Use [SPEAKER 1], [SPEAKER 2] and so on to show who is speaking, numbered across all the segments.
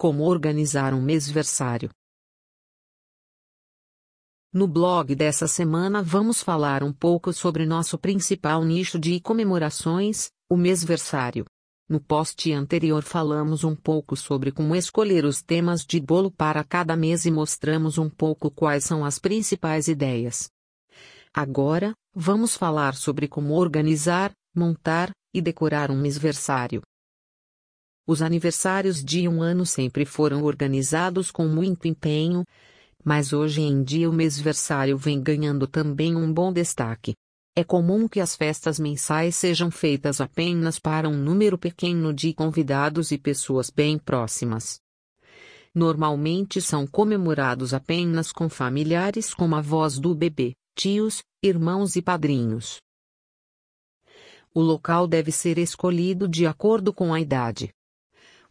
[SPEAKER 1] Como organizar um mêsversário. No blog dessa semana vamos falar um pouco sobre nosso principal nicho de comemorações, o mêsversário. No post anterior falamos um pouco sobre como escolher os temas de bolo para cada mês e mostramos um pouco quais são as principais ideias. Agora, vamos falar sobre como organizar, montar e decorar um mêsversário. Os aniversários de um ano sempre foram organizados com muito empenho, mas hoje em dia o mêsversário vem ganhando também um bom destaque. É comum que as festas mensais sejam feitas apenas para um número pequeno de convidados e pessoas bem próximas. Normalmente são comemorados apenas com familiares como avós do bebê, tios, irmãos e padrinhos. O local deve ser escolhido de acordo com a idade.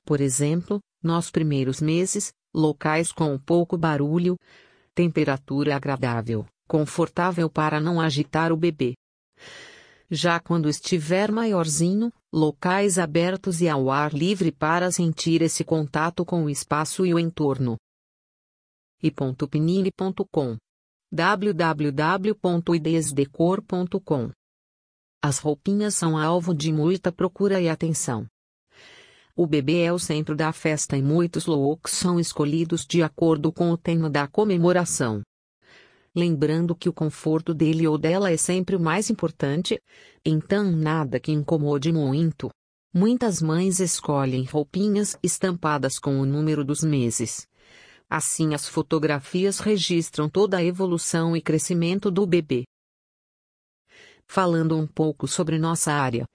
[SPEAKER 1] Por exemplo, nos primeiros meses, locais com pouco barulho, temperatura agradável, confortável para não agitar o bebê. Já quando estiver maiorzinho, locais abertos e ao ar livre para sentir esse contato com o espaço e o entorno. e.pinini.com www.idesdecor.com As roupinhas são alvo de muita procura e atenção. O bebê é o centro da festa e muitos looks são escolhidos de acordo com o tema da comemoração. Lembrando que o conforto dele ou dela é sempre o mais importante, então nada que incomode muito. Muitas mães escolhem roupinhas estampadas com o número dos meses. Assim as fotografias registram toda a evolução e crescimento do bebê. Falando um pouco sobre nossa área.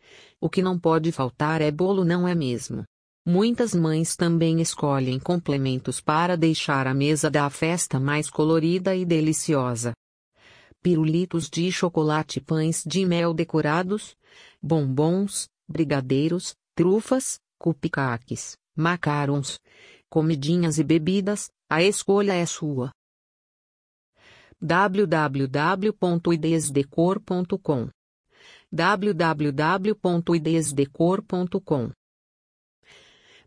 [SPEAKER 1] O que não pode faltar é bolo, não é mesmo? Muitas mães também escolhem complementos para deixar a mesa da festa mais colorida e deliciosa. Pirulitos de chocolate, pães de mel decorados, bombons, brigadeiros, trufas, cupcakes, macarons, comidinhas e bebidas, a escolha é sua. www.idesdecor.com www.idesdecor.com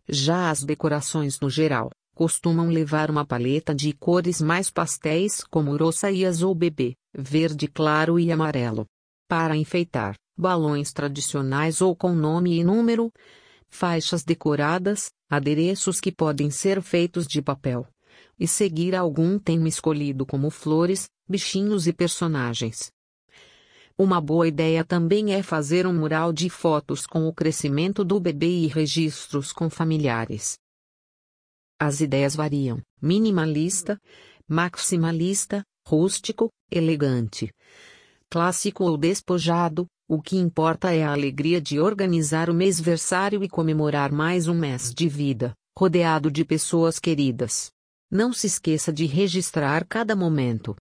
[SPEAKER 1] já as decorações no geral, costumam levar uma paleta de cores mais pastéis como rosa e azul bebê, verde claro e amarelo. Para enfeitar, balões tradicionais ou com nome e número, faixas decoradas, adereços que podem ser feitos de papel. E seguir algum tema escolhido como flores, bichinhos e personagens. Uma boa ideia também é fazer um mural de fotos com o crescimento do bebê e registros com familiares. As ideias variam: minimalista, maximalista, rústico, elegante, clássico ou despojado. O que importa é a alegria de organizar o mêsversário e comemorar mais um mês de vida, rodeado de pessoas queridas. Não se esqueça de registrar cada momento,